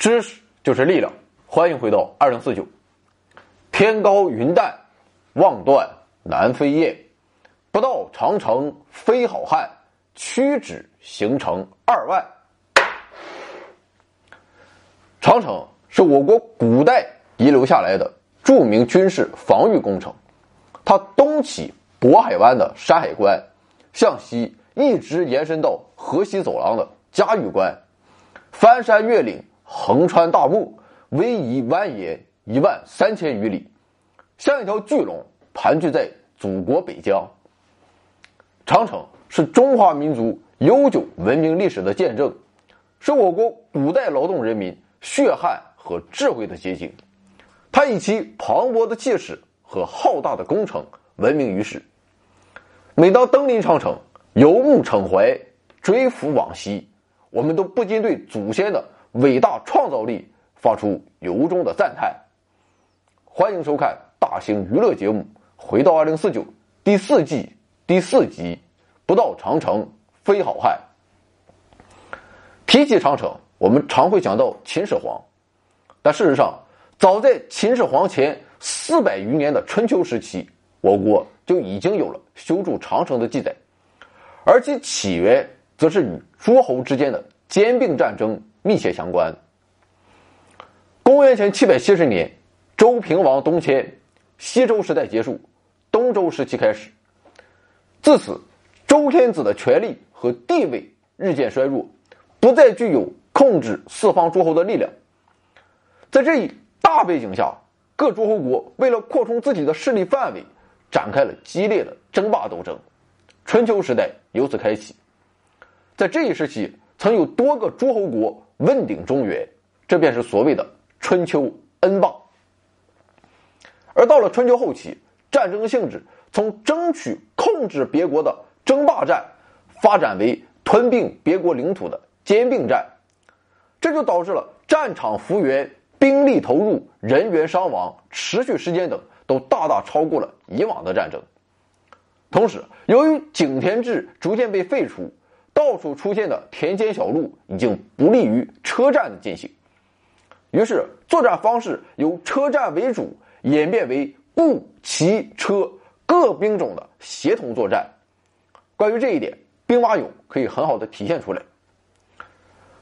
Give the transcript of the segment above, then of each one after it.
知识就是力量，欢迎回到二零四九。天高云淡，望断南飞雁。不到长城非好汉，屈指行程二万。长城是我国古代遗留下来的著名军事防御工程，它东起渤海湾的山海关，向西一直延伸到河西走廊的嘉峪关，翻山越岭。横穿大漠，逶迤蜿蜒一万三千余里，像一条巨龙盘踞在祖国北疆。长城是中华民族悠久文明历史的见证，是我国古代劳动人民血汗和智慧的结晶。它以其磅礴的气势和浩大的工程闻名于世。每当登临长城，游目骋怀，追抚往昔，我们都不禁对祖先的。伟大创造力，发出由衷的赞叹。欢迎收看大型娱乐节目《回到二零四九》第四季第四集。不到长城非好汉。提起长城，我们常会想到秦始皇，但事实上，早在秦始皇前四百余年的春秋时期，我国就已经有了修筑长城的记载，而其起源则是与诸侯之间的兼并战争。密切相关。公元前七百七十年，周平王东迁，西周时代结束，东周时期开始。自此，周天子的权力和地位日渐衰弱，不再具有控制四方诸侯的力量。在这一大背景下，各诸侯国为了扩充自己的势力范围，展开了激烈的争霸斗争。春秋时代由此开启。在这一时期，曾有多个诸侯国。问鼎中原，这便是所谓的春秋恩霸。而到了春秋后期，战争性质从争取控制别国的争霸战，发展为吞并别国领土的兼并战，这就导致了战场幅员、兵力投入、人员伤亡、持续时间等都大大超过了以往的战争。同时，由于井田制逐渐被废除。到处出现的田间小路已经不利于车站的进行，于是作战方式由车站为主演变为步、骑、车各兵种的协同作战。关于这一点，兵马俑可以很好的体现出来。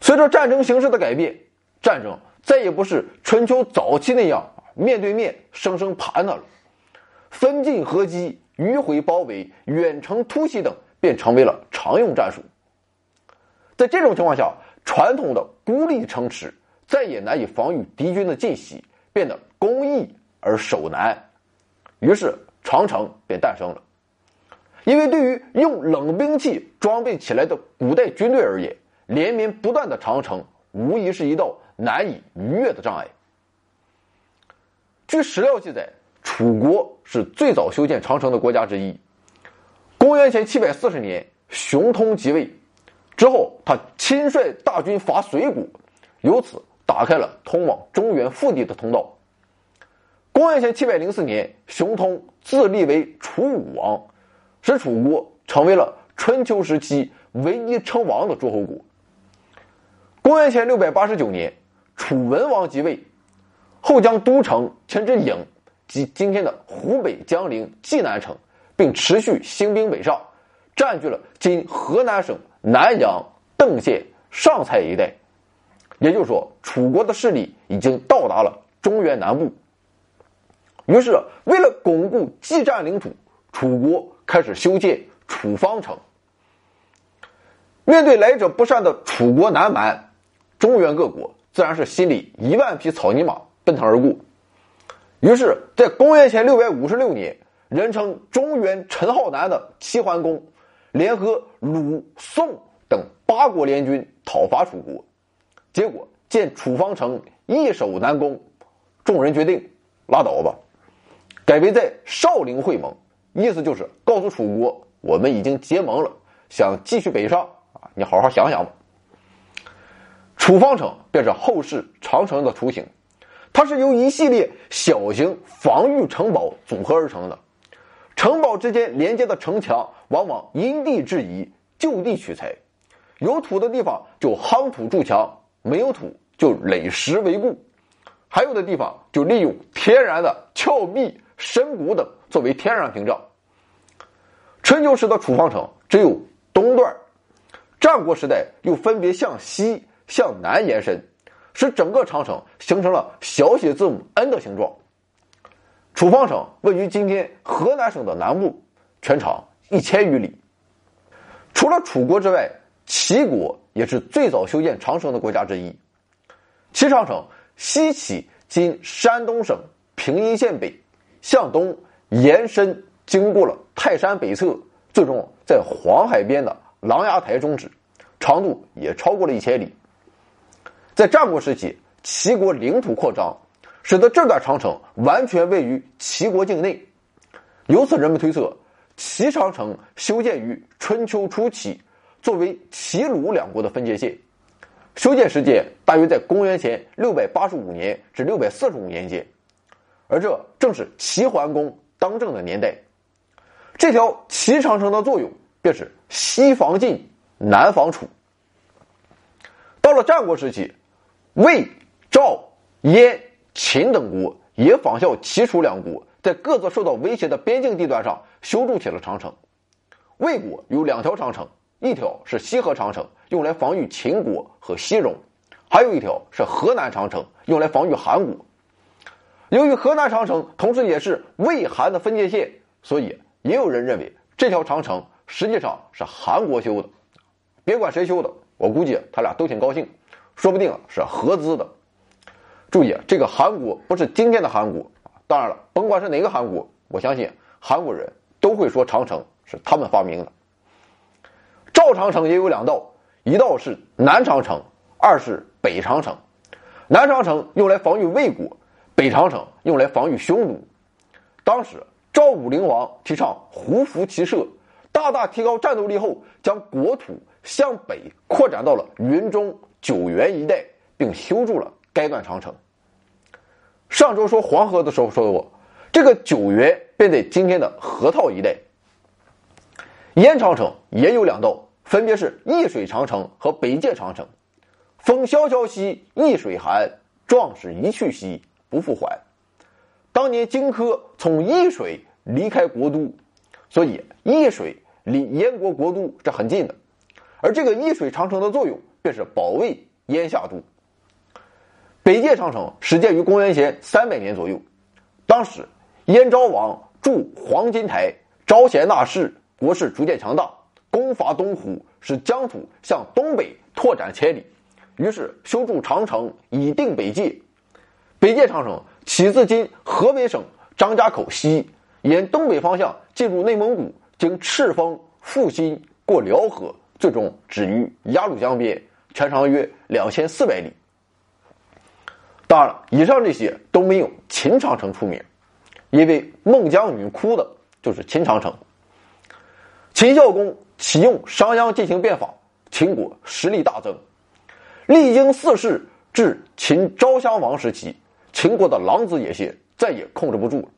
随着战争形势的改变，战争再也不是春秋早期那样面对面生生盘他了，分进合击、迂回包围、远程突袭等便成为了常用战术。在这种情况下，传统的孤立城池再也难以防御敌军的进袭，变得攻易而守难，于是长城便诞生了。因为对于用冷兵器装备起来的古代军队而言，连绵不断的长城无疑是一道难以逾越的障碍。据史料记载，楚国是最早修建长城的国家之一。公元前七百四十年，熊通即位。之后，他亲率大军伐隋国，由此打开了通往中原腹地的通道。公元前七百零四年，熊通自立为楚武王，使楚国成为了春秋时期唯一称王的诸侯国。公元前六百八十九年，楚文王即位，后将都城迁至郢及今天的湖北江陵济南城，并持续兴兵北上，占据了今河南省。南阳、邓县、上蔡一带，也就是说，楚国的势力已经到达了中原南部。于是，为了巩固既占领土，楚国开始修建楚方城。面对来者不善的楚国南蛮，中原各国自然是心里一万匹草泥马奔腾而过。于是，在公元前六百五十六年，人称中原陈浩南的齐桓公。联合鲁、宋等八国联军讨伐楚国，结果见楚方城易守难攻，众人决定拉倒吧，改为在少陵会盟，意思就是告诉楚国，我们已经结盟了，想继续北上啊，你好好想想吧。楚方城便是后世长城的雏形，它是由一系列小型防御城堡组合而成的。城堡之间连接的城墙往往因地制宜，就地取材，有土的地方就夯土筑墙，没有土就垒石为固，还有的地方就利用天然的峭壁、深谷等作为天然屏障。春秋时的楚方城只有东段，战国时代又分别向西、向南延伸，使整个长城形成了小写字母 N 的形状。楚方城位于今天河南省的南部，全长一千余里。除了楚国之外，齐国也是最早修建长城的国家之一。齐长城西起今山东省平阴县北，向东延伸，经过了泰山北侧，最终在黄海边的琅琊台终止，长度也超过了一千里。在战国时期，齐国领土扩张。使得这段长城完全位于齐国境内，由此人们推测，齐长城修建于春秋初期，作为齐鲁两国的分界线，修建时间大约在公元前六百八十五年至六百四十五年间，而这正是齐桓公当政的年代。这条齐长城的作用便是西防晋，南防楚。到了战国时期，魏、赵、燕。秦等国也仿效齐楚两国，在各自受到威胁的边境地段上修筑起了长城。魏国有两条长城，一条是西河长城，用来防御秦国和西戎；还有一条是河南长城，用来防御韩国。由于河南长城同时也是魏韩的分界线，所以也有人认为这条长城实际上是韩国修的。别管谁修的，我估计他俩都挺高兴，说不定是合资的。注意，这个韩国不是今天的韩国当然了，甭管是哪个韩国，我相信韩国人都会说长城是他们发明的。赵长城也有两道，一道是南长城，二是北长城。南长城用来防御魏国，北长城用来防御匈奴。当时赵武灵王提倡胡服骑射，大大提高战斗力后，将国土向北扩展到了云中、九原一带，并修筑了。该段长城。上周说黄河的时候说过，这个九原便在今天的河套一带。燕长城也有两道，分别是易水长城和北界长城。风萧萧兮易水寒，壮士一去兮不复还。当年荆轲从易水离开国都，所以易水离燕国国都这很近的。而这个易水长城的作用，便是保卫燕下都。北界长城始建于公元前三百年左右，当时燕昭王筑黄金台，招贤纳士，国势逐渐强大，攻伐东湖，使疆土向东北拓展千里，于是修筑长城以定北界。北界长城起自今河北省张家口西，沿东北方向进入内蒙古，经赤峰、阜新，过辽河，最终止于鸭绿江边，全长约两千四百里。当然了，以上这些都没有秦长城出名，因为孟姜女哭的就是秦长城。秦孝公启用商鞅进行变法，秦国实力大增。历经四世至秦昭襄王时期，秦国的狼子野心再也控制不住了，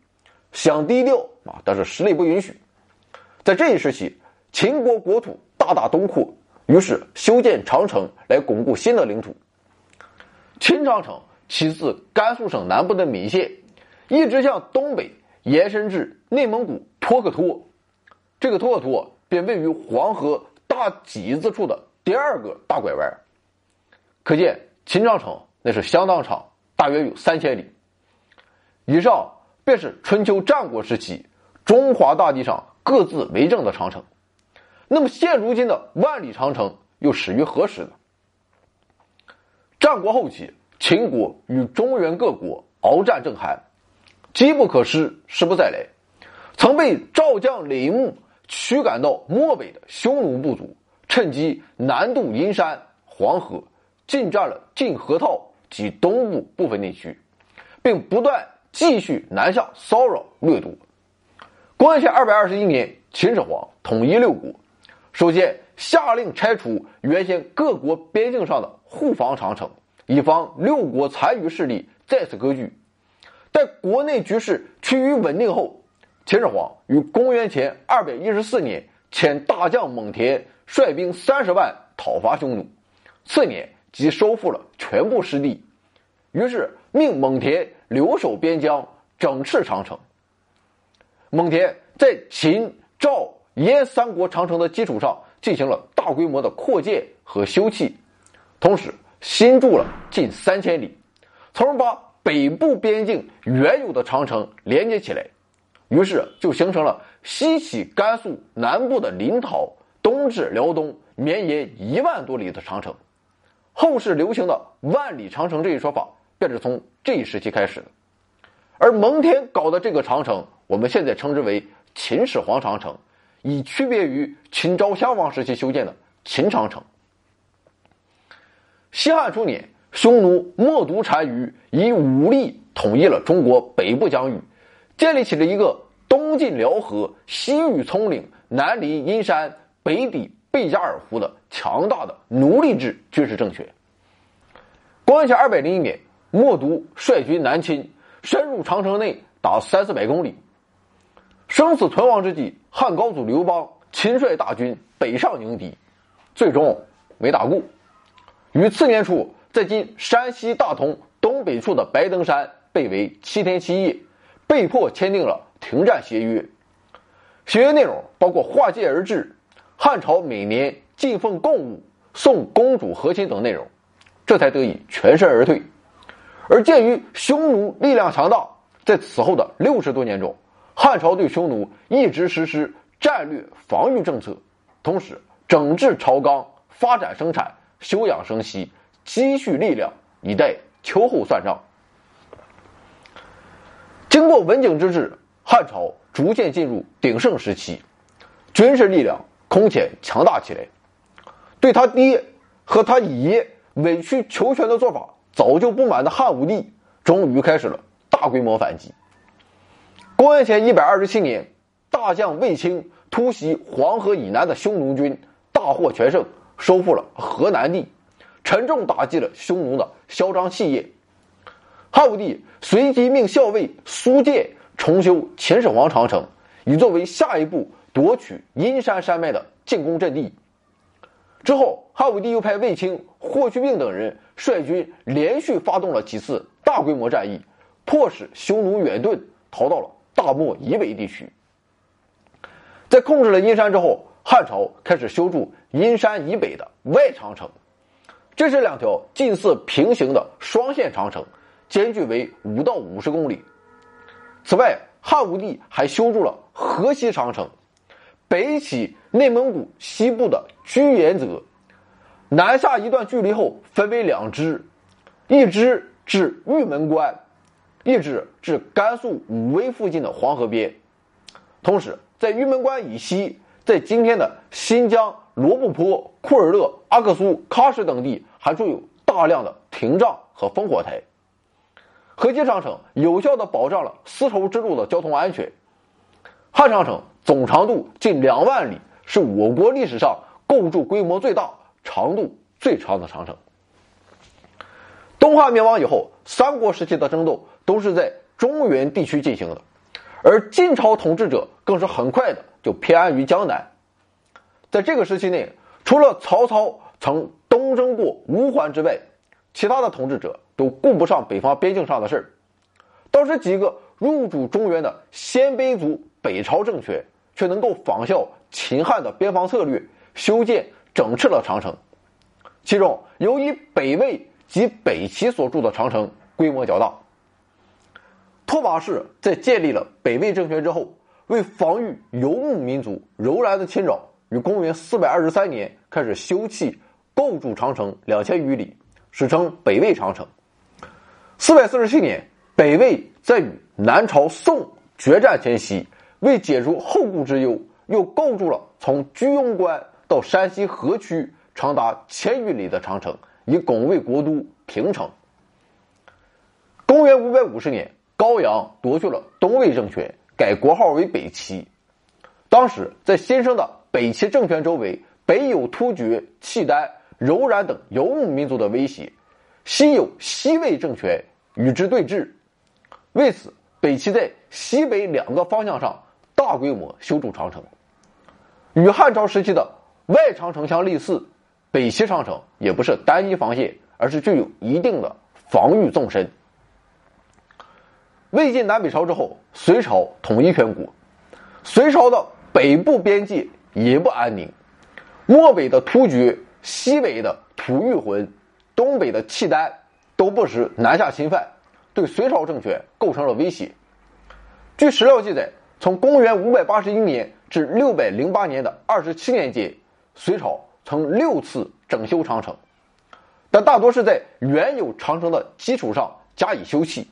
想低调啊，但是实力不允许。在这一时期，秦国国土大大东扩，于是修建长城来巩固新的领土。秦长城。起自甘肃省南部的岷县，一直向东北延伸至内蒙古托克托，这个托克托便位于黄河大脊子处的第二个大拐弯。可见秦长城那是相当长，大约有三千里。以上便是春秋战国时期中华大地上各自为政的长城。那么现如今的万里长城又始于何时呢？战国后期。秦国与中原各国鏖战正酣，机不可失，时不再来。曾被赵将李牧驱赶到漠北的匈奴部族，趁机南渡阴山、黄河，进占了晋河套及东部部分地区，并不断继续南下骚扰掠夺。公元前二百二十一年，秦始皇统一六国，首先下令拆除原先各国边境上的护防长城。以防六国残余势力再次割据，待国内局势趋于稳定后，秦始皇于公元前二百一十四年遣大将蒙恬率兵三十万讨伐匈奴。次年，即收复了全部失地，于是命蒙恬留守边疆，整治长城。蒙恬在秦、赵、燕三国长城的基础上进行了大规模的扩建和修葺，同时新筑了近三千里，从而把北部边境原有的长城连接起来，于是就形成了西起甘肃南部的临洮，东至辽东，绵延一万多里的长城。后世流行的“万里长城”这一说法，便是从这一时期开始的。而蒙恬搞的这个长城，我们现在称之为秦始皇长城，以区别于秦昭襄王时期修建的秦长城。西汉初年，匈奴冒顿单于以武力统一了中国北部疆域，建立起了一个东晋辽河、西域葱岭、南临阴山、北抵。贝加尔湖的强大的奴隶制军事政权。公元前二百零一年，冒顿率军南侵，深入长城内达三四百公里。生死存亡之际，汉高祖刘邦亲率大军北上迎敌，最终没打过。于次年初，在今山西大同东北处的白登山被围七天七夜，被迫签订了停战协约。协约内容包括划界而治。汉朝每年进奉贡物、送公主和亲等内容，这才得以全身而退。而鉴于匈奴力量强大，在此后的六十多年中，汉朝对匈奴一直实施战略防御政策，同时整治朝纲、发展生产、休养生息、积蓄力量，以待秋后算账。经过文景之治，汉朝逐渐进入鼎盛时期，军事力量。空前强大起来，对他爹和他爷委曲求全的做法早就不满的汉武帝，终于开始了大规模反击。公元前一百二十七年，大将卫青突袭黄河以南的匈奴军，大获全胜，收复了河南地，沉重打击了匈奴的嚣张气焰。汉武帝随即命校尉苏建重修秦始皇长城，以作为下一步。夺取阴山山脉的进攻阵地之后，汉武帝又派卫青、霍去病等人率军连续发动了几次大规模战役，迫使匈奴远遁，逃到了大漠以北地区。在控制了阴山之后，汉朝开始修筑阴山以北的外长城，这是两条近似平行的双线长城，间距为五到五十公里。此外，汉武帝还修筑了河西长城。北起内蒙古西部的居延泽，南下一段距离后分为两支，一支至玉门关，一支至甘肃武威附近的黄河边。同时，在玉门关以西，在今天的新疆罗布泊、库尔勒、阿克苏、喀什等地，还筑有大量的亭障和烽火台。河西长城有效的保障了丝绸之路的交通安全。汉长城。总长度近两万里，是我国历史上构筑规模最大、长度最长的长城。东汉灭亡以后，三国时期的争斗都是在中原地区进行的，而晋朝统治者更是很快的就偏安于江南。在这个时期内，除了曹操曾东征过乌桓之外，其他的统治者都顾不上北方边境上的事儿，倒是几个入主中原的鲜卑族。北朝政权却能够仿效秦汉的边防策略，修建整治了长城。其中，由于北魏及北齐所筑的长城规模较大。拓跋氏在建立了北魏政权之后，为防御游牧民族柔然的侵扰，于公元四百二十三年开始修葺构筑长城两千余里，史称北魏长城。四百四十七年，北魏在与南朝宋决战前夕。为解除后顾之忧，又构筑了从居庸关到山西河曲长达千余里的长城，以拱卫国都平城。公元五百五十年，高阳夺去了东魏政权，改国号为北齐。当时，在新生的北齐政权周围，北有突厥、契丹、柔然等游牧民族的威胁，西有西魏政权与之对峙。为此，北齐在西北两个方向上。大规模修筑长城，与汉朝时期的外长城相类似，北齐长城也不是单一防线，而是具有一定的防御纵深。魏晋南北朝之后，隋朝统一全国，隋朝的北部边界也不安宁，漠北的突厥、西北的吐谷浑、东北的契丹都不时南下侵犯，对隋朝政权构成了威胁。据史料记载，从公元五百八十一年至六百零八年的二十七年间，隋朝曾六次整修长城，但大多是在原有长城的基础上加以修葺。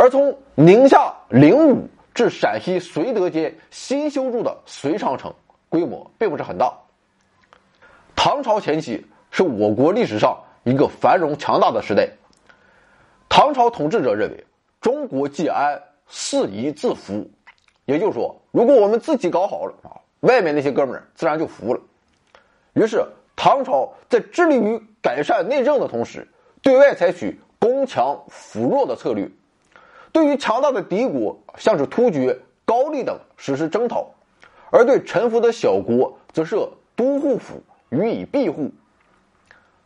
而从宁夏灵武至陕西绥德间新修筑的隋长城，规模并不是很大。唐朝前期是我国历史上一个繁荣强大的时代。唐朝统治者认为，中国既安，四夷自服。也就是说，如果我们自己搞好了啊，外面那些哥们儿自然就服了。于是，唐朝在致力于改善内政的同时，对外采取攻强扶弱的策略。对于强大的敌国，像是突厥、高丽等实施征讨；而对臣服的小国，则设都护府予以庇护。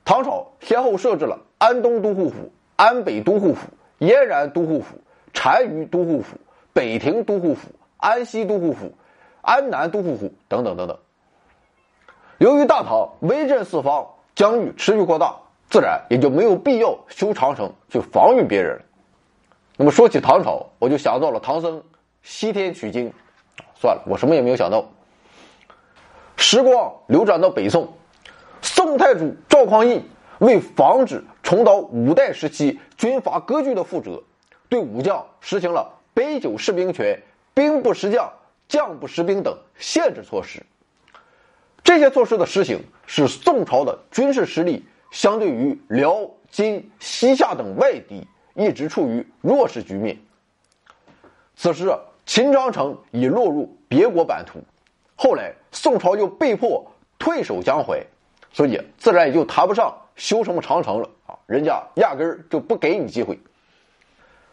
唐朝先后设置了安东都护府、安北都护府、燕然都护府、单于都护府、北庭都护府、安西都护府、安南都护府等等等等。由于大唐威震四方，疆域持续扩大，自然也就没有必要修长城去防御别人。那么说起唐朝，我就想到了唐僧西天取经。算了，我什么也没有想到。时光流转到北宋，宋太祖赵匡胤为防止重蹈五代时期军阀割据的覆辙，对武将实行了杯酒释兵权、兵不识将、将不识兵等限制措施。这些措施的实行，使宋朝的军事实力相对于辽、金、西夏等外敌。一直处于弱势局面。此时，秦长城已落入别国版图，后来宋朝又被迫退守江淮，所以自然也就谈不上修什么长城了啊！人家压根儿就不给你机会。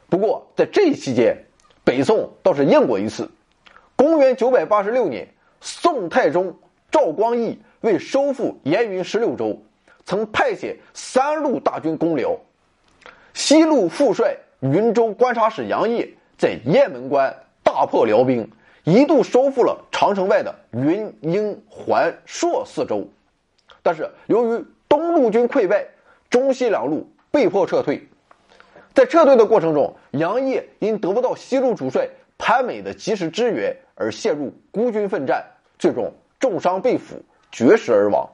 不过在这一期间，北宋倒是应过一次。公元九百八十六年，宋太宗赵光义为收复燕云十六州，曾派遣三路大军攻辽。西路副帅云州观察使杨业在雁门关大破辽兵，一度收复了长城外的云、英、环、朔四州。但是由于东路军溃败，中西两路被迫撤退。在撤退的过程中，杨业因得不到西路主帅潘美的及时支援而陷入孤军奋战，最终重伤被俘，绝食而亡。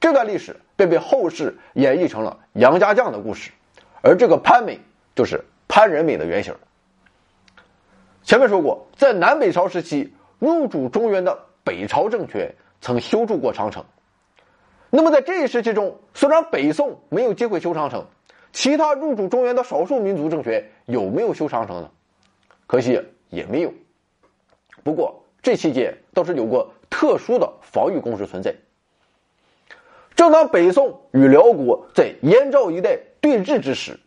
这段历史便被后世演绎成了杨家将的故事。而这个潘美就是潘仁美的原型。前面说过，在南北朝时期，入主中原的北朝政权曾修筑过长城。那么在这一时期中，虽然北宋没有机会修长城，其他入主中原的少数民族政权有没有修长城呢？可惜也没有。不过这期间倒是有过特殊的防御工事存在。正当北宋与辽国在燕赵一带对峙之时，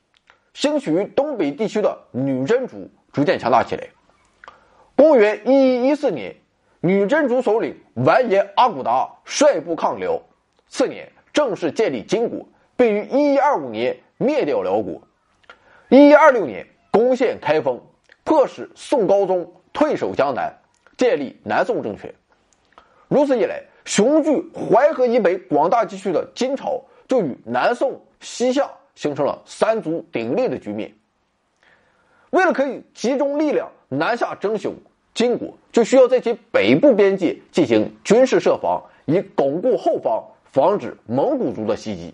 兴起于东北地区的女真族逐渐强大起来。公元一一一四年，女真族首领完颜阿骨达率部抗辽，次年正式建立金国，并于一一二五年灭掉辽国。一一二六年攻陷开封，迫使宋高宗退守江南，建立南宋政权。如此一来。雄踞淮河以北广大地区的金朝，就与南宋、西夏形成了三足鼎立的局面。为了可以集中力量南下征雄，金国就需要在其北部边界进行军事设防，以巩固后方，防止蒙古族的袭击。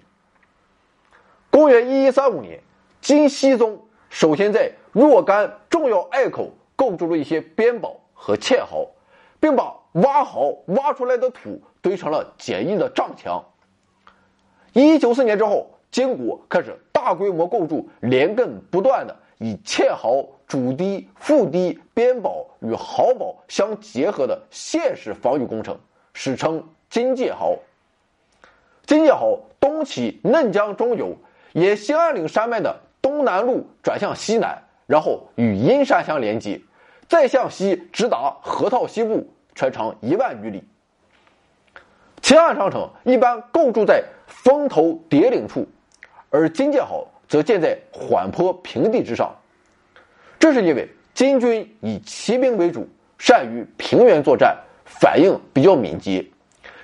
公元一一三五年，金熙宗首先在若干重要隘口构筑了一些边堡和堑壕，并把。挖壕挖出来的土堆成了简易的障墙。一九四年之后，金国开始大规模构筑连亘不断的以堑壕、主堤、副堤、边堡与壕堡相结合的现式防御工程，史称金界壕。金界壕东起嫩江中游，沿兴安岭山脉的东南路转向西南，然后与阴山相连接，再向西直达河套西部。全长一万余里。秦汉长城一般构筑在峰头叠岭处，而金界壕则建在缓坡平地之上。这是因为金军以骑兵为主，善于平原作战，反应比较敏捷。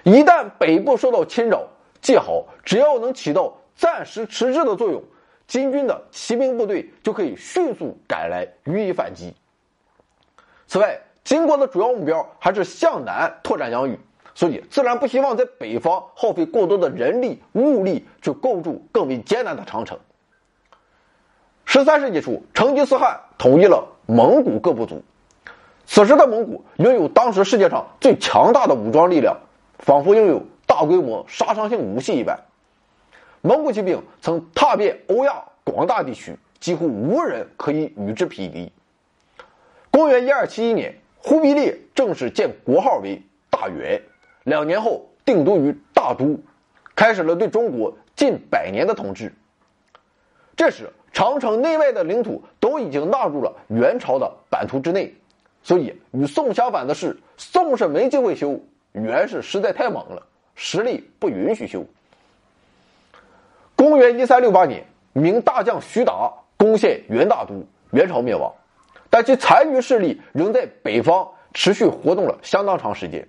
一旦北部受到侵扰，界壕只要能起到暂时迟滞的作用，金军的骑兵部队就可以迅速赶来予以反击。此外，金国的主要目标还是向南拓展疆域，所以自然不希望在北方耗费过多的人力物力去构筑更为艰难的长城。十三世纪初，成吉思汗统一了蒙古各部族，此时的蒙古拥有当时世界上最强大的武装力量。仿佛拥有大规模杀伤性武器一般，蒙古骑兵曾踏遍欧亚广大地区，几乎无人可以与之匹敌。公元一二七一年，忽必烈正式建国号为大元，两年后定都于大都，开始了对中国近百年的统治。这时，长城内外的领土都已经纳入了元朝的版图之内，所以与宋相反的是，宋是没机会修。元是实在太猛了，实力不允许修。公元一三六八年，明大将徐达攻陷元大都，元朝灭亡，但其残余势力仍在北方持续活动了相当长时间。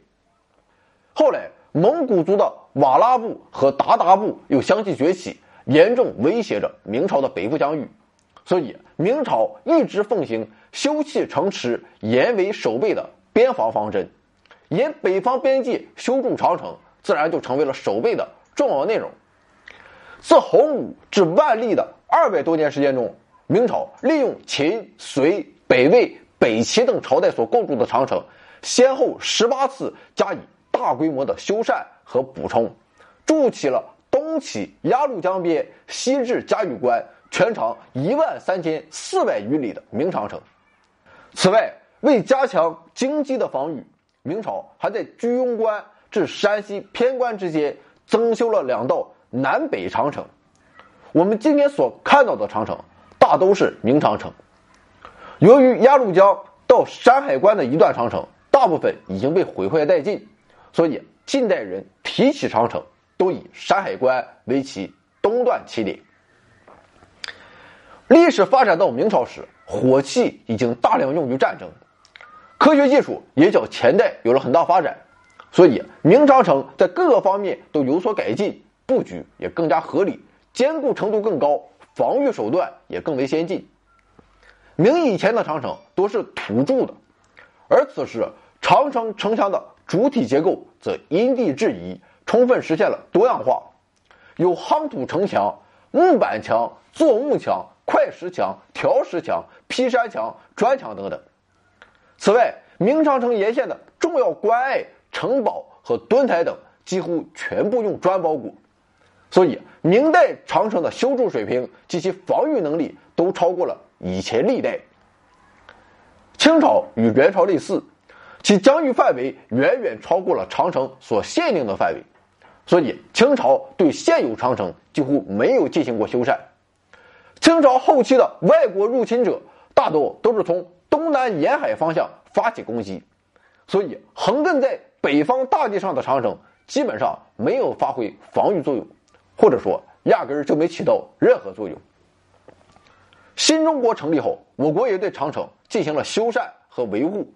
后来，蒙古族的瓦剌部和鞑靼部又相继崛起，严重威胁着明朝的北部疆域，所以明朝一直奉行修葺城池、严为守备的边防方针。沿北方边界修筑长城，自然就成为了守备的重要内容。自洪武至万历的二百多年时间中，明朝利用秦、隋、北魏、北齐等朝代所构筑的长城，先后十八次加以大规模的修缮和补充，筑起了东起鸭绿江边，西至嘉峪关，全长一万三千四百余里的明长城。此外，为加强京畿的防御。明朝还在居庸关至山西偏关之间增修了两道南北长城。我们今天所看到的长城，大都是明长城。由于鸭绿江到山海关的一段长城，大部分已经被毁坏殆尽，所以近代人提起长城，都以山海关为其东段起点。历史发展到明朝时，火器已经大量用于战争。科学技术也较前代有了很大发展，所以明长城在各个方面都有所改进，布局也更加合理，坚固程度更高，防御手段也更为先进。明以前的长城都是土筑的，而此时长城城墙的主体结构则因地制宜，充分实现了多样化，有夯土城墙、木板墙、做木墙、块石墙、条石墙、劈山墙、砖墙等等。此外，明长城沿线的重要关隘、城堡和墩台等几乎全部用砖包裹，所以明代长城的修筑水平及其防御能力都超过了以前历代。清朝与元朝类似，其疆域范围远远超过了长城所限定的范围，所以清朝对现有长城几乎没有进行过修缮。清朝后期的外国入侵者大多都是从。东南沿海方向发起攻击，所以横亘在北方大地上的长城基本上没有发挥防御作用，或者说压根儿就没起到任何作用。新中国成立后，我国也对长城进行了修缮和维护。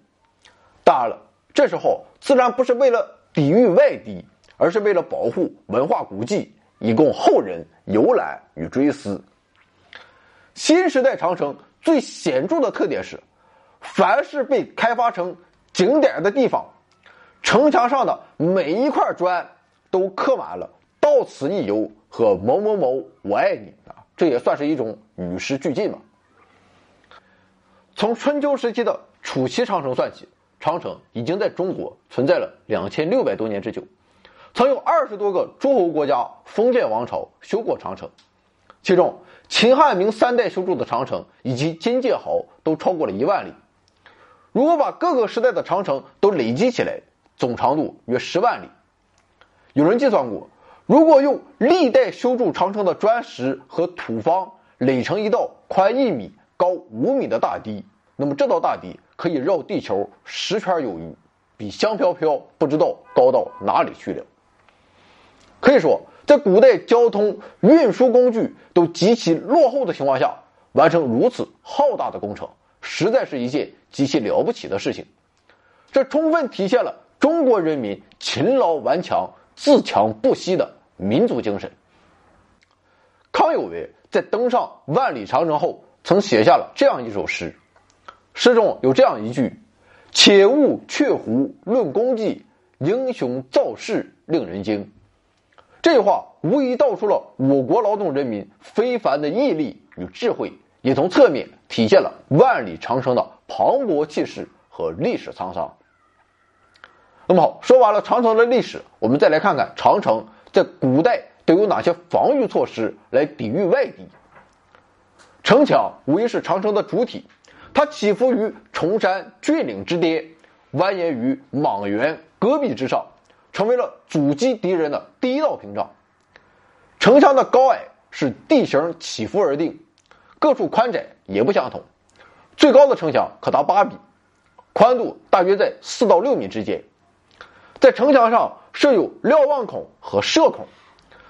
当然了，这时候自然不是为了抵御外敌，而是为了保护文化古迹，以供后人游览与追思。新时代长城最显著的特点是。凡是被开发成景点的地方，城墙上的每一块砖都刻满了“到此一游”和“某某某我爱你”啊，这也算是一种与时俱进嘛。从春秋时期的楚齐长城算起，长城已经在中国存在了两千六百多年之久，曾有二十多个诸侯国家、封建王朝修过长城，其中秦汉明三代修筑的长城以及金界壕都超过了一万里。如果把各个时代的长城都累积起来，总长度约十万里。有人计算过，如果用历代修筑长城的砖石和土方垒成一道宽一米、高五米的大堤，那么这道大堤可以绕地球十圈有余，比香飘飘不知道高到哪里去了。可以说，在古代交通运输工具都极其落后的情况下，完成如此浩大的工程，实在是一件极其了不起的事情。这充分体现了中国人民勤劳顽强、自强不息的民族精神。康有为在登上万里长城后，曾写下了这样一首诗，诗中有这样一句：“且勿却胡论功绩，英雄造势令人惊。”这句话无疑道出了我国劳动人民非凡的毅力与智慧，也从侧面体现了万里长城的磅礴气势和历史沧桑。那么好，说完了长城的历史，我们再来看看长城在古代都有哪些防御措施来抵御外敌。城墙无疑是长城的主体，它起伏于崇山峻岭之巅，蜿蜒于莽原戈壁之上，成为了阻击敌人的第一道屏障。城墙的高矮是地形起伏而定，各处宽窄也不相同。最高的城墙可达八米，宽度大约在四到六米之间。在城墙上设有瞭望孔和射孔，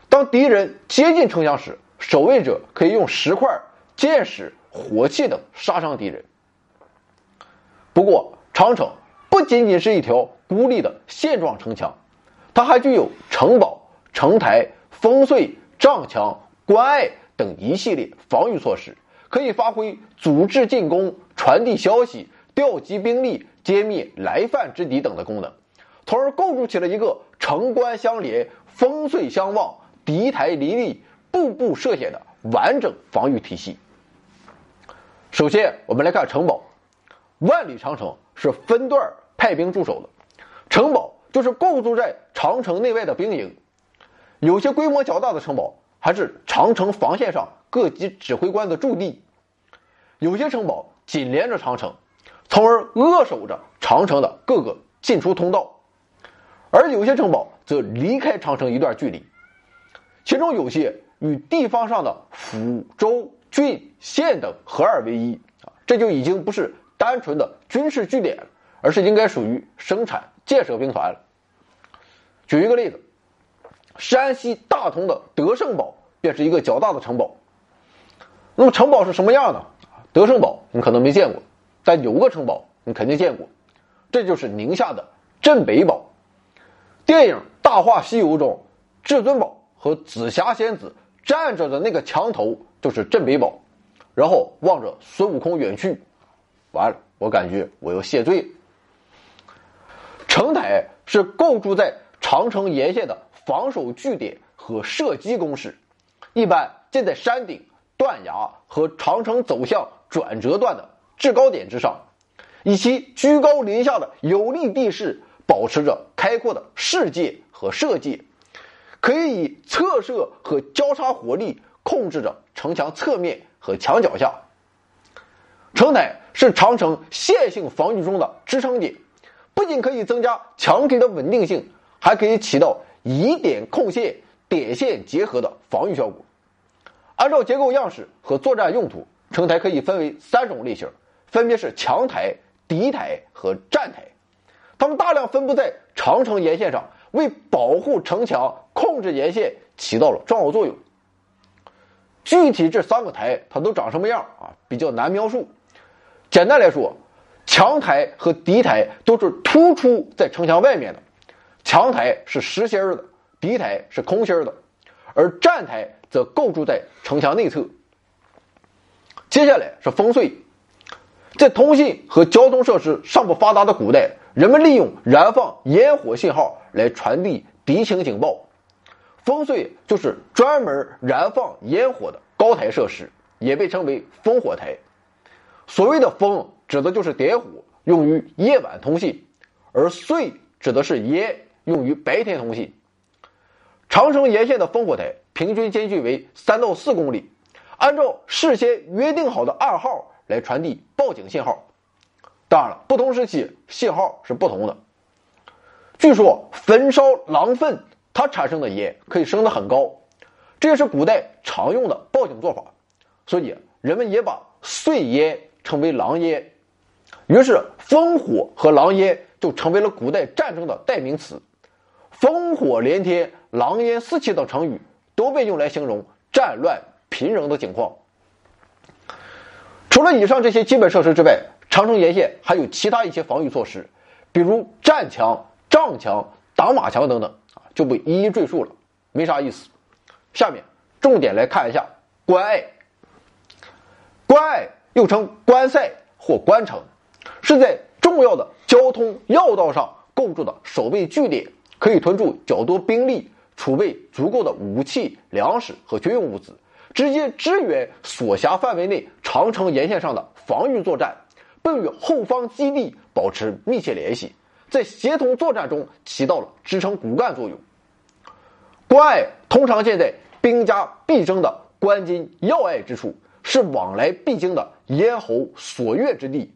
当敌人接近城墙时，守卫者可以用石块、箭矢、火器等杀伤敌人。不过，长城不仅仅是一条孤立的线状城墙，它还具有城堡、城台、烽燧、障墙、关隘等一系列防御措施，可以发挥组织进攻、传递消息、调集兵力、歼灭来犯之敌等的功能。从而构筑起了一个城关相连、烽燧相望、敌台林立、步步涉险的完整防御体系。首先，我们来看城堡。万里长城是分段派兵驻守的，城堡就是构筑在长城内外的兵营。有些规模较大的城堡还是长城防线上各级指挥官的驻地，有些城堡紧连着长城，从而扼守着长城的各个进出通道。而有些城堡则离开长城一段距离，其中有些与地方上的府、州、郡、县等合二为一啊，这就已经不是单纯的军事据点，而是应该属于生产建设兵团了。举一个例子，山西大同的德胜堡便是一个较大的城堡。那么城堡是什么样的？德胜堡你可能没见过，但有个城堡你肯定见过，这就是宁夏的镇北堡。电影《大话西游》中，至尊宝和紫霞仙子站着的那个墙头就是镇北堡，然后望着孙悟空远去。完了，我感觉我要谢罪了。城台是构筑在长城沿线的防守据点和射击工事，一般建在山顶、断崖和长城走向转折段的制高点之上，以其居高临下的有利地势。保持着开阔的视界和射界，可以以侧射和交叉火力控制着城墙侧面和墙脚下。城台是长城线性防御中的支撑点，不仅可以增加墙体的稳定性，还可以起到以点控线、点线结合的防御效果。按照结构样式和作战用途，城台可以分为三种类型，分别是墙台、敌台和战台。它们大量分布在长城沿线上，为保护城墙、控制沿线起到了重要作用。具体这三个台它都长什么样啊？比较难描述。简单来说，强台和敌台都是突出在城墙外面的，强台是实心的，敌台是空心的，而站台则构筑在城墙内侧。接下来是烽燧，在通信和交通设施尚不发达的古代。人们利用燃放烟火信号来传递敌情警报，烽燧就是专门燃放烟火的高台设施，也被称为烽火台。所谓的“烽”指的就是点火，用于夜晚通信；而“燧”指的是烟，用于白天通信。长城沿线的烽火台平均间距为三到四公里，按照事先约定好的暗号来传递报警信号。当然了，不同时期信号是不同的。据说焚烧狼粪，它产生的烟可以升得很高，这也是古代常用的报警做法。所以人们也把碎烟称为狼烟，于是烽火和狼烟就成为了古代战争的代名词。烽火连天、狼烟四起等成语都被用来形容战乱频仍的情况。除了以上这些基本设施之外，长城沿线还有其他一些防御措施，比如战墙、障墙、挡马墙等等，就不一一赘述了，没啥意思。下面重点来看一下关隘。关隘又称关塞或关城，是在重要的交通要道上构筑的守备据点，可以屯驻较多兵力，储备足够的武器、粮食和军用物资。直接支援所辖范围内长城沿线上的防御作战，并与后方基地保持密切联系，在协同作战中起到了支撑骨干作用。关隘通常建在兵家必争的关津要隘之处，是往来必经的咽喉锁钥之地。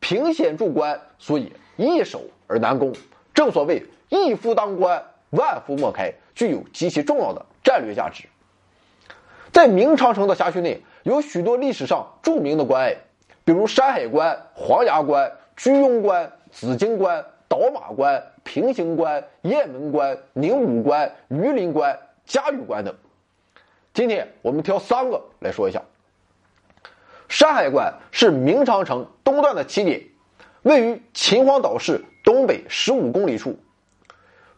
凭险筑关，所以易守而难攻。正所谓一夫当关，万夫莫开，具有极其重要的战略价值。在明长城的辖区内，有许多历史上著名的关隘，比如山海关、黄崖关、居庸关、紫荆关、倒马关、平型关、雁门关、宁武关、榆林关、嘉峪关等。今天我们挑三个来说一下。山海关是明长城东段的起点，位于秦皇岛市东北十五公里处。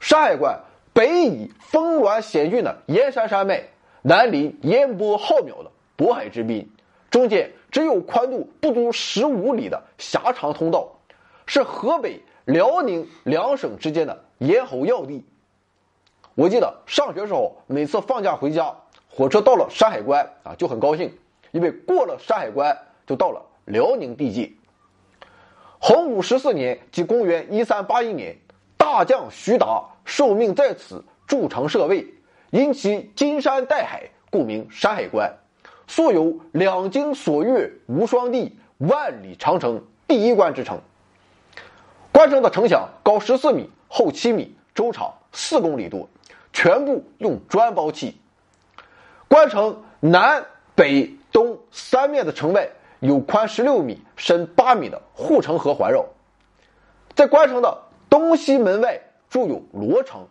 山海关北倚峰峦险峻的燕山山脉。南临烟波浩渺的渤海之滨，中间只有宽度不足十五里的狭长通道，是河北、辽宁两省之间的咽喉要地。我记得上学时候，每次放假回家，火车到了山海关啊，就很高兴，因为过了山海关就到了辽宁地界。洪武十四年，即公元一三八一年，大将徐达受命在此筑城设卫。因其金山带海，故名山海关。素有“两京锁钥无双地，万里长城第一关”之称。关城的城墙高十四米，厚七米，周长四公里多，全部用砖包砌。关城南北东三面的城外有宽十六米、深八米的护城河环绕。在关城的东西门外筑有罗城。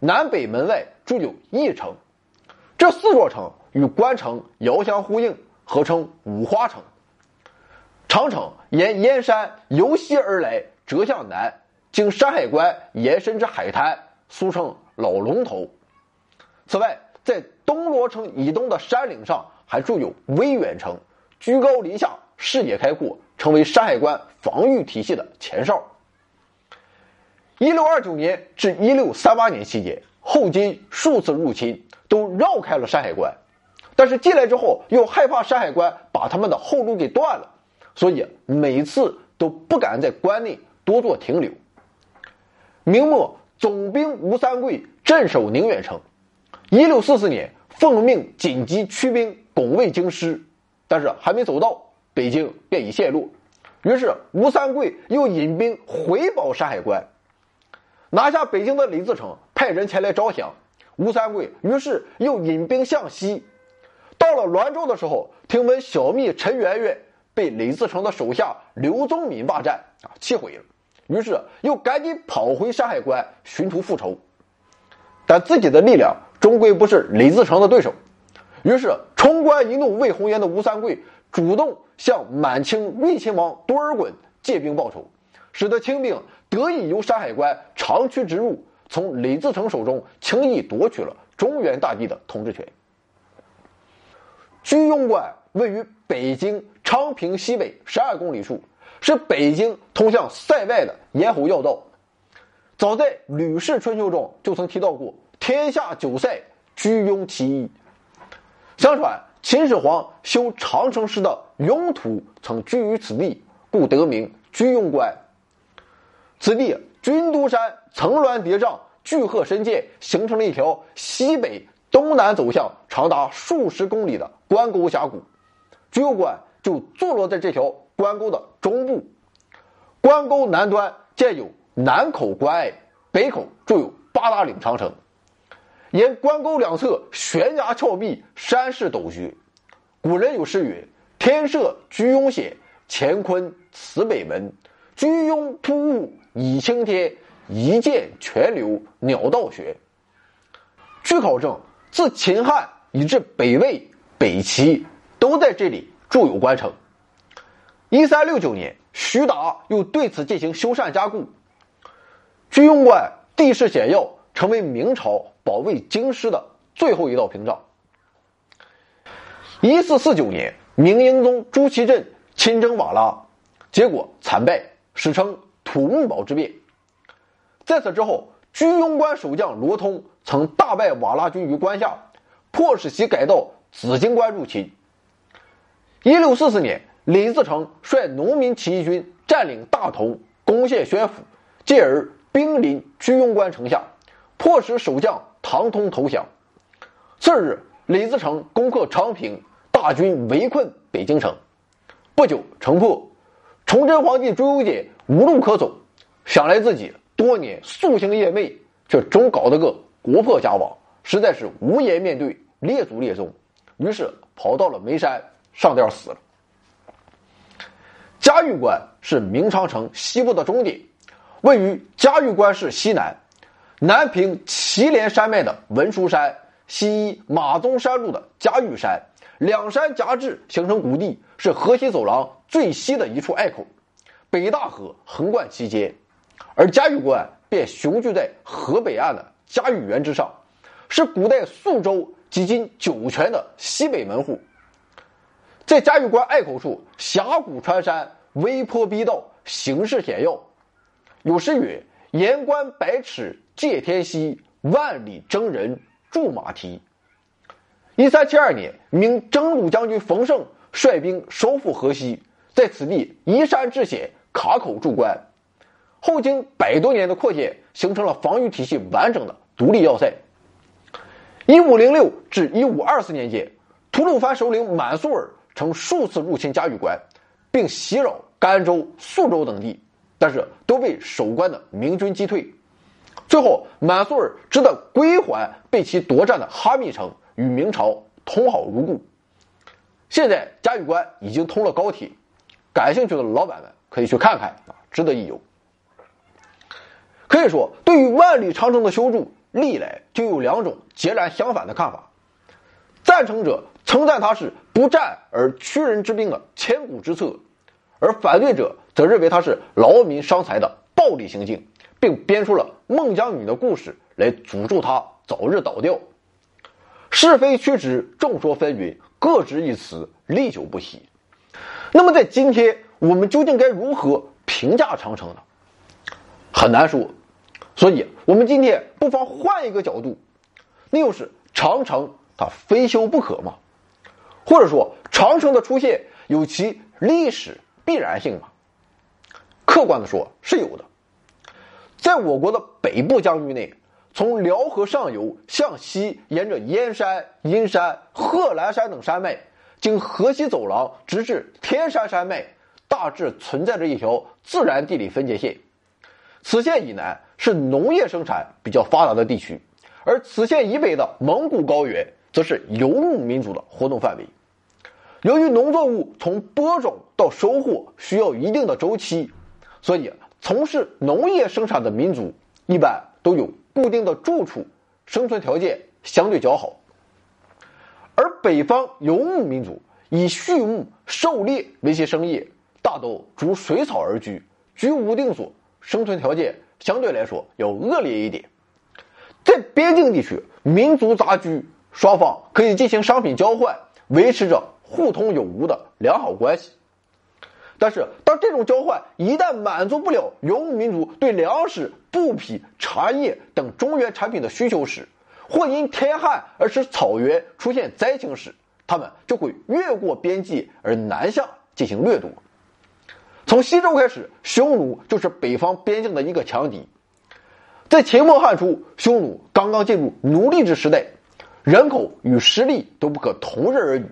南北门外筑有翼城，这四座城与关城遥相呼应，合称五花城。长城沿燕山由西而来，折向南，经山海关延伸至海滩，俗称老龙头。此外，在东罗城以东的山岭上还筑有威远城，居高临下，视野开阔，成为山海关防御体系的前哨。一六二九年至一六三八年期间，后金数次入侵，都绕开了山海关，但是进来之后又害怕山海关把他们的后路给断了，所以每次都不敢在关内多做停留。明末总兵吴三桂镇守宁远城，一六四四年奉命紧急驱兵拱卫京师，但是还没走到，北京便已陷落，于是吴三桂又引兵回保山海关。拿下北京的李自成派人前来招降，吴三桂于是又引兵向西。到了滦州的时候，听闻小密陈圆圆被李自成的手下刘宗敏霸占，啊，气毁了，于是又赶紧跑回山海关寻图复仇。但自己的力量终归不是李自成的对手，于是冲冠一怒为红颜的吴三桂主动向满清睿亲王多尔衮借兵报仇。使得清兵得以由山海关长驱直入，从李自成手中轻易夺取了中原大地的统治权。居庸关位于北京昌平西北十二公里处，是北京通向塞外的咽喉要道。早在《吕氏春秋》中就曾提到过“天下九塞，居庸其一”。相传秦始皇修长城时的庸土曾居于此地，故得名居庸关。此地军都山层峦叠嶂，巨壑深涧，形成了一条西北东南走向、长达数十公里的关沟峡谷。居庸关就坐落在这条关沟的中部。关沟南端建有南口关隘，北口筑有八达岭长城。沿关沟两侧悬崖峭壁，山势陡峻。古人有诗云：“天设居庸险，乾坤辞北门。居庸突兀。”倚青天，一见泉流，鸟道悬。据考证，自秦汉以至北魏、北齐，都在这里筑有关城。一三六九年，徐达又对此进行修缮加固。居庸关地势险要，成为明朝保卫京师的最后一道屏障。一四四九年，明英宗朱祁镇亲征瓦剌，结果惨败，史称土木堡之变。在此之后，居庸关守将罗通曾大败瓦剌军于关下，迫使其改道紫荆关入侵。一六四四年。李自成率农民起义军占领大同，攻陷宣府，继而兵临居庸关城下，迫使守将唐通投降。次日，李自成攻克昌平，大军围困北京城。不久，城破，崇祯皇帝朱由检无路可走，想来自己多年夙兴夜寐，却终搞得个国破家亡，实在是无颜面对列祖列宗，于是跑到了眉山上吊死了。嘉峪关是明长城西部的终点，位于嘉峪关市西南，南平祁连山脉的文殊山，西依马鬃山路的嘉峪山，两山夹峙形成谷地，是河西走廊最西的一处隘口，北大河横贯其间，而嘉峪关便雄踞在河北岸的嘉峪原之上，是古代宿州及今酒泉的西北门户。在嘉峪关隘口处，峡谷穿山。微坡逼道，形势险要。有诗曰：“盐关百尺界天溪，万里征人驻马蹄。”一三七二年，明征虏将军冯胜率兵收复河西，在此地依山治险，卡口筑关。后经百多年的扩建，形成了防御体系完整的独立要塞。一五零六至一五二四年间，吐鲁番首领满速尔曾数次入侵嘉峪关。并袭扰甘州、肃州等地，但是都被守关的明军击退。最后，满速尔只得归还被其夺占的哈密城，与明朝通好如故。现在嘉峪关已经通了高铁，感兴趣的老板们可以去看看啊，值得一游。可以说，对于万里长城的修筑，历来就有两种截然相反的看法。赞成者称赞他是不战而屈人之兵的千古之策。而反对者则认为他是劳民伤财的暴力行径，并编出了孟姜女的故事来诅咒他早日倒掉。是非曲直，众说纷纭，各执一词，历久不息。那么，在今天，我们究竟该如何评价长城呢？很难说。所以，我们今天不妨换一个角度，那就是长城它非修不可吗？或者说，长城的出现有其历史？必然性吗？客观的说，是有的。在我国的北部疆域内，从辽河上游向西，沿着燕山、阴山、贺兰山等山脉，经河西走廊，直至天山山脉，大致存在着一条自然地理分界线。此线以南是农业生产比较发达的地区，而此线以北的蒙古高原，则是游牧民族的活动范围。由于农作物从播种到收获需要一定的周期，所以从事农业生产的民族一般都有固定的住处，生存条件相对较好。而北方游牧民族以畜牧、狩猎为其生业，大都逐水草而居，居无定所，生存条件相对来说要恶劣一点。在边境地区，民族杂居，双方可以进行商品交换，维持着。互通有无的良好关系，但是当这种交换一旦满足不了游牧民族对粮食、布匹、茶叶等中原产品的需求时，或因天旱而使草原出现灾情时，他们就会越过边界而南下进行掠夺。从西周开始，匈奴就是北方边境的一个强敌。在秦末汉初，匈奴刚刚进入奴隶制时代，人口与实力都不可同日而语。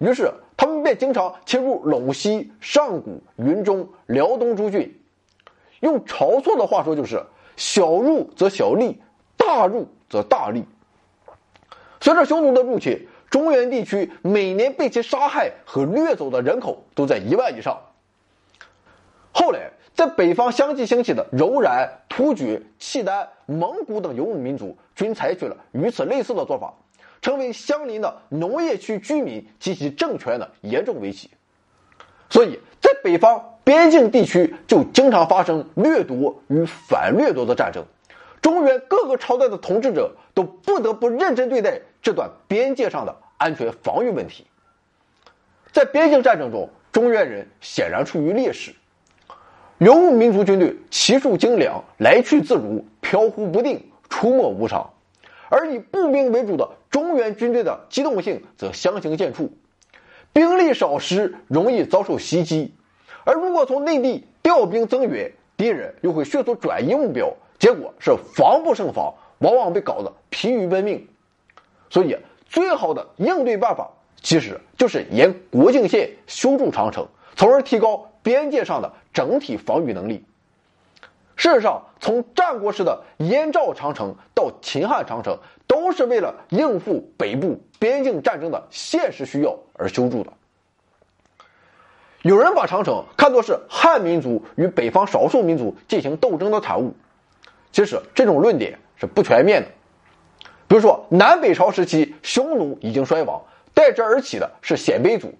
于是，他们便经常侵入陇西、上古、云中、辽东诸郡。用晁错的话说，就是“小入则小利，大入则大利”。随着匈奴的入侵，中原地区每年被其杀害和掠走的人口都在一万以上。后来，在北方相继兴起的柔然、突厥、契丹、蒙古等游牧民族均采取了与此类似的做法，成为相邻的农业区居民及其政权的严重威胁。所以在北方边境地区就经常发生掠夺与反掠夺的战争，中原各个朝代的统治者都不得不认真对待这段边界上的安全防御问题。在边境战争中，中原人显然处于劣势。游牧民族军队骑术精良，来去自如，飘忽不定，出没无常；而以步兵为主的中原军队的机动性则相形见绌，兵力少时容易遭受袭击，而如果从内地调兵增援，敌人又会迅速转移目标，结果是防不胜防，往往被搞得疲于奔命。所以，最好的应对办法。其实就是沿国境线修筑长城，从而提高边界上的整体防御能力。事实上，从战国时的燕赵长城到秦汉长城，都是为了应付北部边境战争的现实需要而修筑的。有人把长城看作是汉民族与北方少数民族进行斗争的产物，其实这种论点是不全面的。比如说，南北朝时期，匈奴已经衰亡。代之而起的是鲜卑族，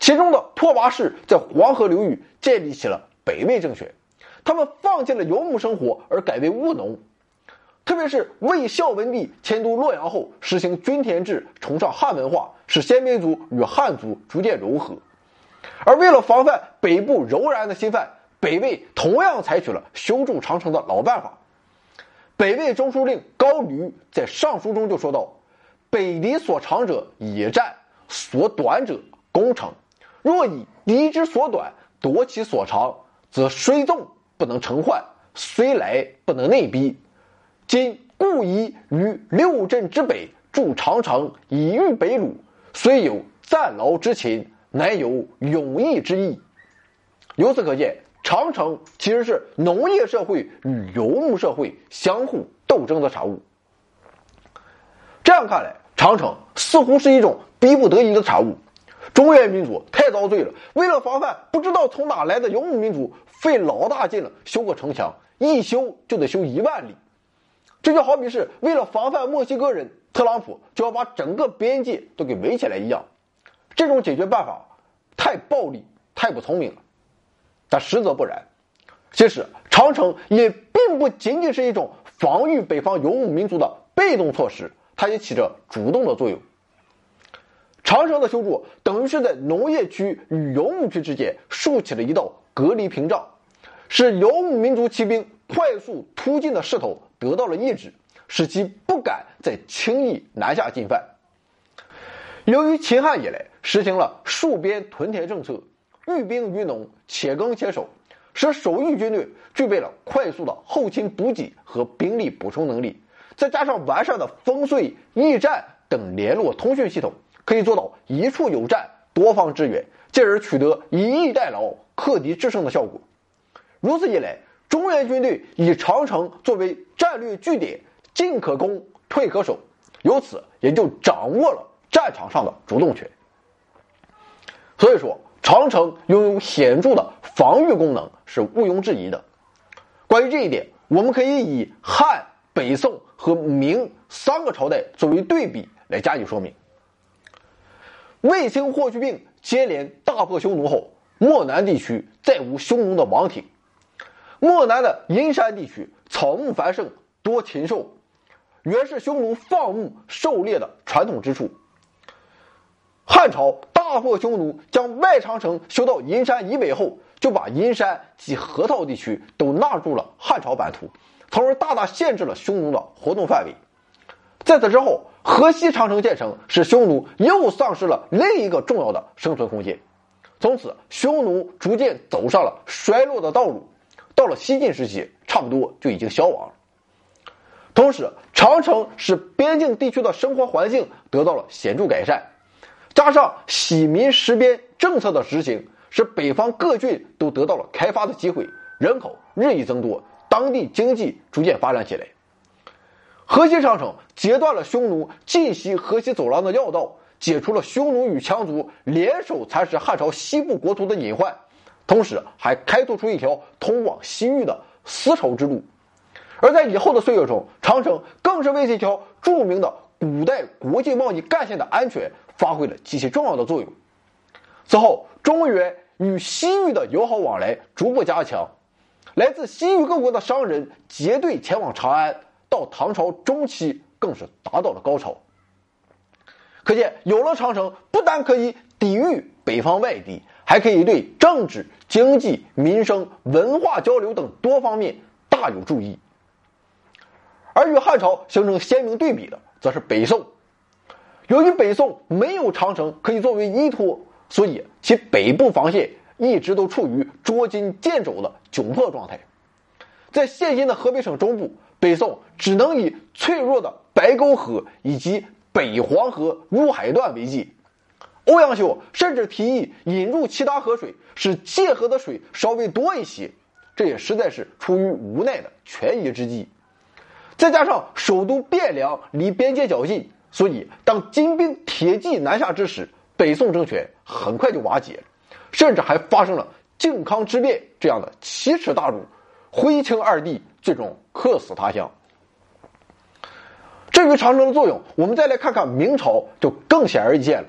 其中的拓跋氏在黄河流域建立起了北魏政权，他们放弃了游牧生活而改为务农，特别是魏孝文帝迁都洛阳后，实行均田制，崇尚汉文化，使鲜卑族与汉族逐渐融合。而为了防范北部柔然的侵犯，北魏同样采取了修筑长城的老办法。北魏中书令高驴在《上书》中就说道。北敌所长者野战，所短者攻城。若以敌之所短夺其所长，则虽纵不能成患，虽来不能内逼。今故宜于六镇之北筑长城，以御北虏。虽有暂劳之情，乃有勇毅之意。由此可见，长城其实是农业社会与游牧社会相互斗争的产物。这样看来，长城似乎是一种逼不得已的产物。中原民族太遭罪了，为了防范不知道从哪来的游牧民族，费老大劲了修个城墙，一修就得修一万里。这就好比是为了防范墨西哥人，特朗普就要把整个边界都给围起来一样。这种解决办法太暴力、太不聪明了。但实则不然，其实长城也并不仅仅是一种防御北方游牧民族的被动措施。它也起着主动的作用。长城的修筑等于是在农业区与游牧区之间竖起了一道隔离屏障，使游牧民族骑兵快速突进的势头得到了抑制，使其不敢再轻易南下进犯。由于秦汉以来实行了戍边屯田政策，寓兵于农，且耕且守，使守御军队具备了快速的后勤补给和兵力补充能力。再加上完善的烽燧、驿站等联络通讯系统，可以做到一处有战，多方支援，进而取得以逸待劳、克敌制胜的效果。如此一来，中原军队以长城作为战略据点，进可攻，退可守，由此也就掌握了战场上的主动权。所以说，长城拥有显著的防御功能是毋庸置疑的。关于这一点，我们可以以汉。北宋和明三个朝代作为对比来加以说明。卫青霍去病接连大破匈奴后，漠南地区再无匈奴的王庭。漠南的阴山地区草木繁盛，多禽兽，原是匈奴放牧狩猎的传统之处。汉朝大破匈奴，将外长城修到阴山以北后，就把阴山及河套地区都纳入了汉朝版图。从而大大限制了匈奴的活动范围。在此之后，河西长城建成，使匈奴又丧失了另一个重要的生存空间。从此，匈奴逐渐走上了衰落的道路。到了西晋时期，差不多就已经消亡了。同时，长城使边境地区的生活环境得到了显著改善，加上徙民实边政策的执行，使北方各郡都得到了开发的机会，人口日益增多。当地经济逐渐发展起来，河西长城截断了匈奴进袭河西走廊的要道，解除了匈奴与羌族联手蚕食汉朝西部国土的隐患，同时还开拓出一条通往西域的丝绸之路。而在以后的岁月中，长城更是为这条著名的古代国际贸易干线的安全发挥了极其重要的作用。此后，中原与西域的友好往来逐步加强，来自西域各国的商人结队前往长安，到唐朝中期更是达到了高潮。可见，有了长城，不但可以抵御北方外敌，还可以对政治、经济、民生、文化交流等多方面大有注意。而与汉朝形成鲜明对比的，则是北宋。由于北宋没有长城可以作为依托，所以其北部防线一直都处于捉襟见肘的窘迫状态。在现今的河北省中部，北宋只能以脆弱的白沟河以及北黄河入海段为界。欧阳修甚至提议引入其他河水，使界河的水稍微多一些。这也实在是出于无奈的权宜之计。再加上首都汴梁离边界较近，所以当金兵铁骑南下之时，北宋政权很快就瓦解，甚至还发生了靖康之变这样的奇耻大辱，徽钦二帝最终客死他乡。至于长城的作用，我们再来看看明朝就更显而易见了。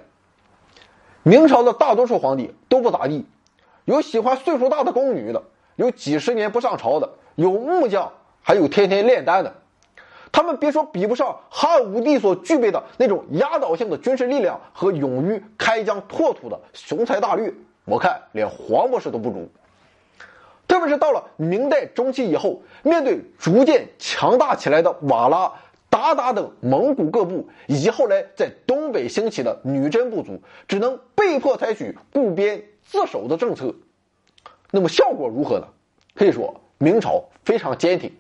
明朝的大多数皇帝都不咋地，有喜欢岁数大的宫女的，有几十年不上朝的，有木匠，还有天天炼丹的。他们别说比不上汉武帝所具备的那种压倒性的军事力量和勇于开疆拓土的雄才大略，我看连黄博士都不如。特别是到了明代中期以后，面对逐渐强大起来的瓦剌、鞑靼等蒙古各部，以及后来在东北兴起的女真部族，只能被迫采取固边自守的政策。那么效果如何呢？可以说明朝非常坚挺。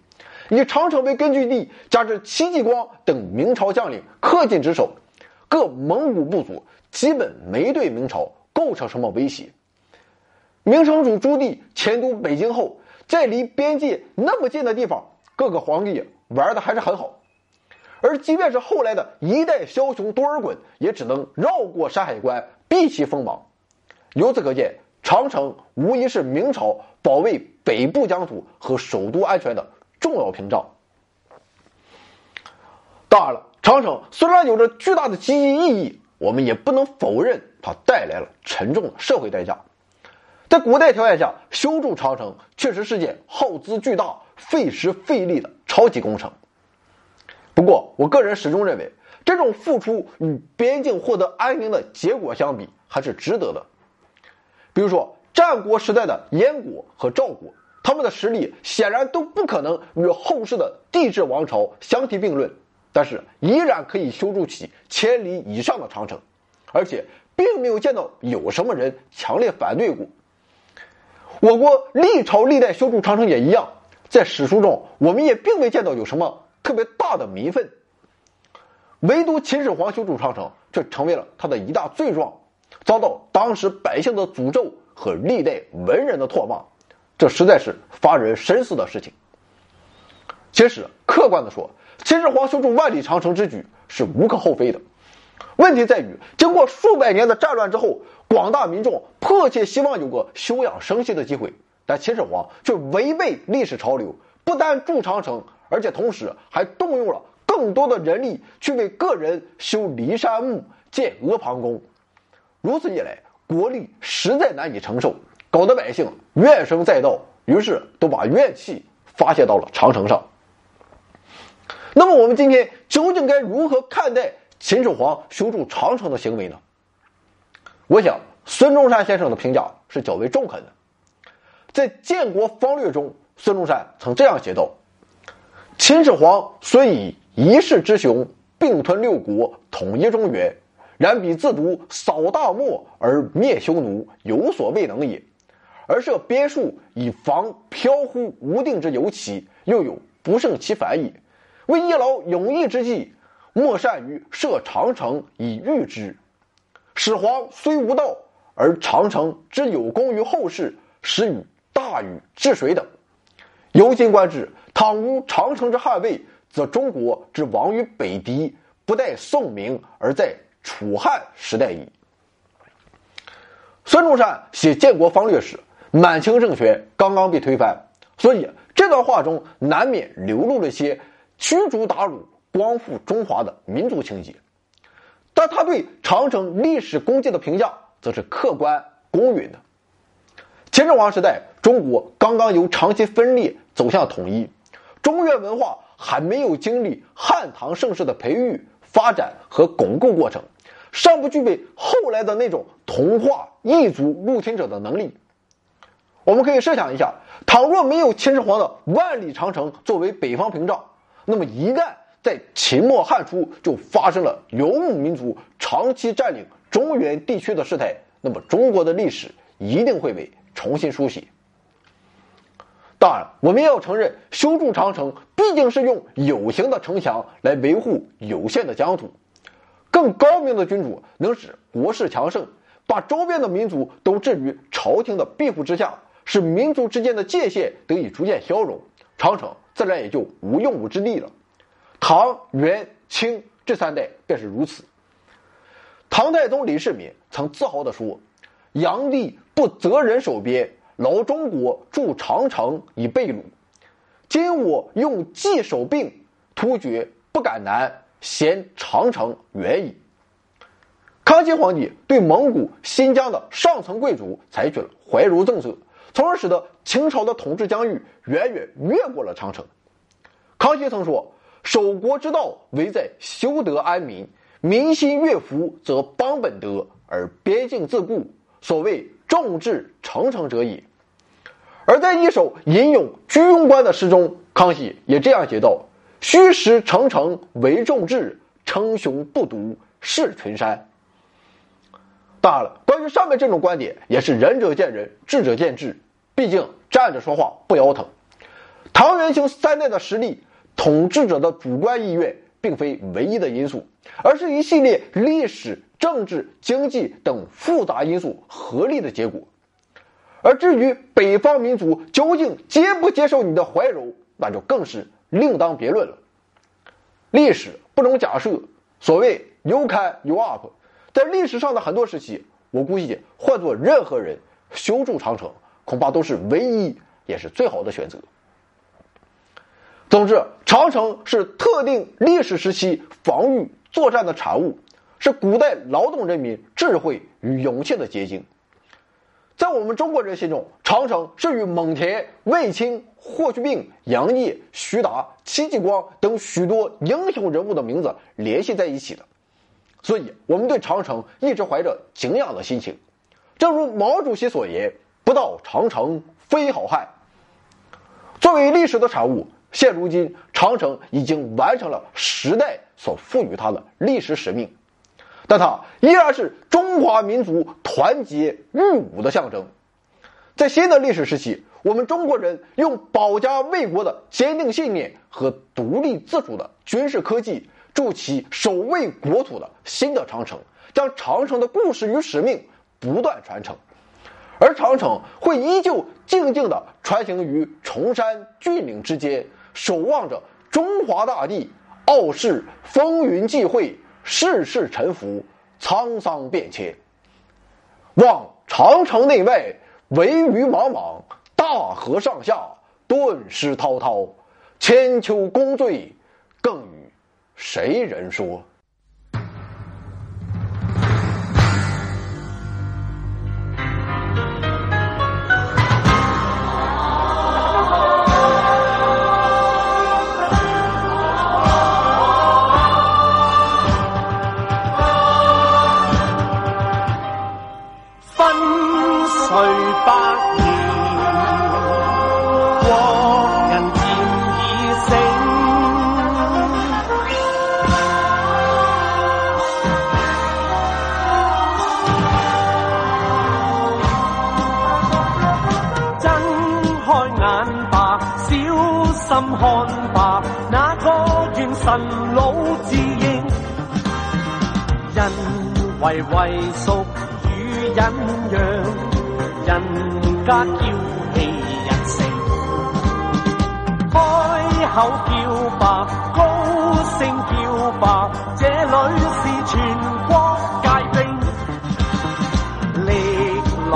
以长城为根据地，加之戚继光等明朝将领恪尽职守，各蒙古部族基本没对明朝构成什么威胁。明成祖朱棣迁都北京后，在离边界那么近的地方，各个皇帝玩的还是很好。而即便是后来的一代枭雄多尔衮，也只能绕过山海关，避其锋芒。由此可见，长城无疑是明朝保卫北部疆土和首都安全的。重要屏障。当然了，长城虽然有着巨大的积极意义，我们也不能否认它带来了沉重的社会代价。在古代条件下，修筑长城确实是件耗资巨大、费时费力的超级工程。不过，我个人始终认为，这种付出与边境获得安宁的结果相比，还是值得的。比如说，战国时代的燕国和赵国。他们的实力显然都不可能与后世的帝制王朝相提并论，但是依然可以修筑起千里以上的长城，而且并没有见到有什么人强烈反对过。我国历朝历代修筑长城也一样，在史书中我们也并未见到有什么特别大的民愤，唯独秦始皇修筑长城却成为了他的一大罪状，遭到当时百姓的诅咒和历代文人的唾骂。这实在是发人深思的事情。其实，客观的说，秦始皇修筑万里长城之举是无可厚非的。问题在于，经过数百年的战乱之后，广大民众迫切希望有个休养生息的机会，但秦始皇却违背历史潮流，不但筑长城，而且同时还动用了更多的人力去为个人修骊山墓、建阿房宫。如此一来，国力实在难以承受。搞得百姓怨声载道，于是都把怨气发泄到了长城上。那么，我们今天究竟该如何看待秦始皇修筑长城的行为呢？我想，孙中山先生的评价是较为中肯的。在《建国方略》中，孙中山曾这样写道：“秦始皇虽以一世之雄，并吞六国，统一中原，然彼自独扫大漠而灭匈奴，有所未能也。”而设边戍以防飘忽无定之游骑，又有不胜其烦也。为一劳永逸之计，莫善于设长城以御之。始皇虽无道，而长城之有功于后世，始与大禹治水等。由今观之，倘无长城之捍卫，则中国之亡于北狄，不待宋明，而在楚汉时代矣。孙中山写《建国方略》时。满清政权刚刚被推翻，所以这段话中难免流露了些驱逐鞑虏、光复中华的民族情结。但他对长城历史功绩的评价则是客观公允的。秦始皇时代，中国刚刚由长期分裂走向统一，中原文化还没有经历汉唐盛世的培育、发展和巩固过程，尚不具备后来的那种同化异族入侵者的能力。我们可以设想一下，倘若没有秦始皇的万里长城作为北方屏障，那么一旦在秦末汉初就发生了游牧民族长期占领中原地区的事态，那么中国的历史一定会被。重新书写。当然，我们也要承认，修筑长城毕竟是用有形的城墙来维护有限的疆土。更高明的君主能使国势强盛，把周边的民族都置于朝廷的庇护之下，使民族之间的界限得以逐渐消融，长城自然也就无用武之地了。唐、元、清这三代便是如此。唐太宗李世民曾自豪地说：“炀帝。”不择人守边，劳中国筑长城以备鲁。今我用计守并，突厥不敢南，嫌长城远矣。康熙皇帝对蒙古、新疆的上层贵族采取了怀柔政策，从而使得清朝的统治疆域远远越过了长城。康熙曾说：“守国之道，唯在修德安民，民心悦服，则邦本德，而边境自固。”所谓。众志成城者也。而在一首吟咏居庸关的诗中，康熙也这样写道：“虚实成城为众志，称雄不独是群山。”当然了，关于上面这种观点，也是仁者见仁，智者见智。毕竟站着说话不腰疼。唐元清三代的实力，统治者的主观意愿，并非唯一的因素，而是一系列历史。政治、经济等复杂因素合力的结果，而至于北方民族究竟接不接受你的怀柔，那就更是另当别论了。历史不容假设，所谓 “you can you up”，在历史上的很多时期，我估计换做任何人修筑长城，恐怕都是唯一也是最好的选择。总之，长城是特定历史时期防御作战的产物。是古代劳动人民智慧与勇气的结晶。在我们中国人心中，长城是与蒙恬、卫青、霍去病、杨业、徐达、戚继光等许多英雄人物的名字联系在一起的，所以我们对长城一直怀着敬仰的心情。正如毛主席所言：“不到长城非好汉。”作为历史的产物，现如今长城已经完成了时代所赋予它的历史使命。但它依然是中华民族团结御侮的象征。在新的历史时期，我们中国人用保家卫国的坚定信念和独立自主的军事科技，筑起守卫国土的新的长城，将长城的故事与使命不断传承。而长城会依旧静静地穿行于崇山峻岭之间，守望着中华大地，傲视风云际会。世事沉浮，沧桑变迁。望长城内外，惟余莽莽；大河上下，顿失滔滔。千秋功罪，更与谁人说？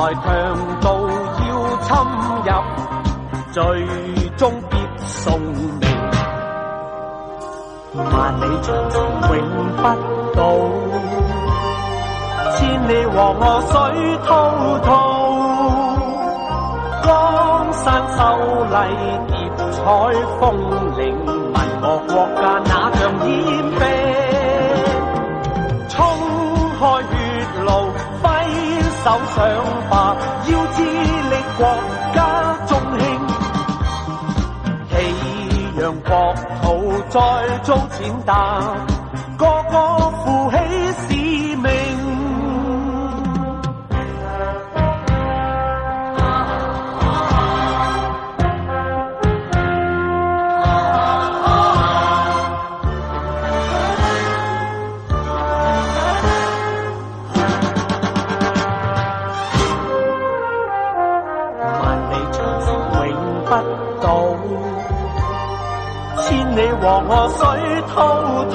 来强盗要侵入。最终必送命。万里长城永不倒，千里黄河水滔滔。江山秀丽，叠彩峰岭，问我国家哪像烟国家中兴。喜让国土再遭践踏，黄河水滔滔。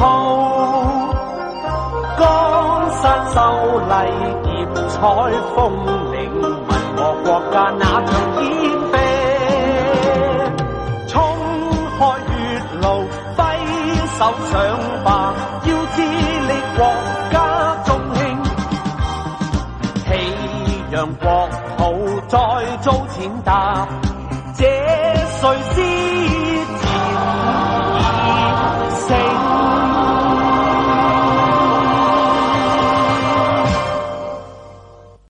江山秀丽，叠彩峰岭，问我国家哪像烟兵？冲开血路，挥手上吧，要致力国家中兴。喜让国土再遭践踏，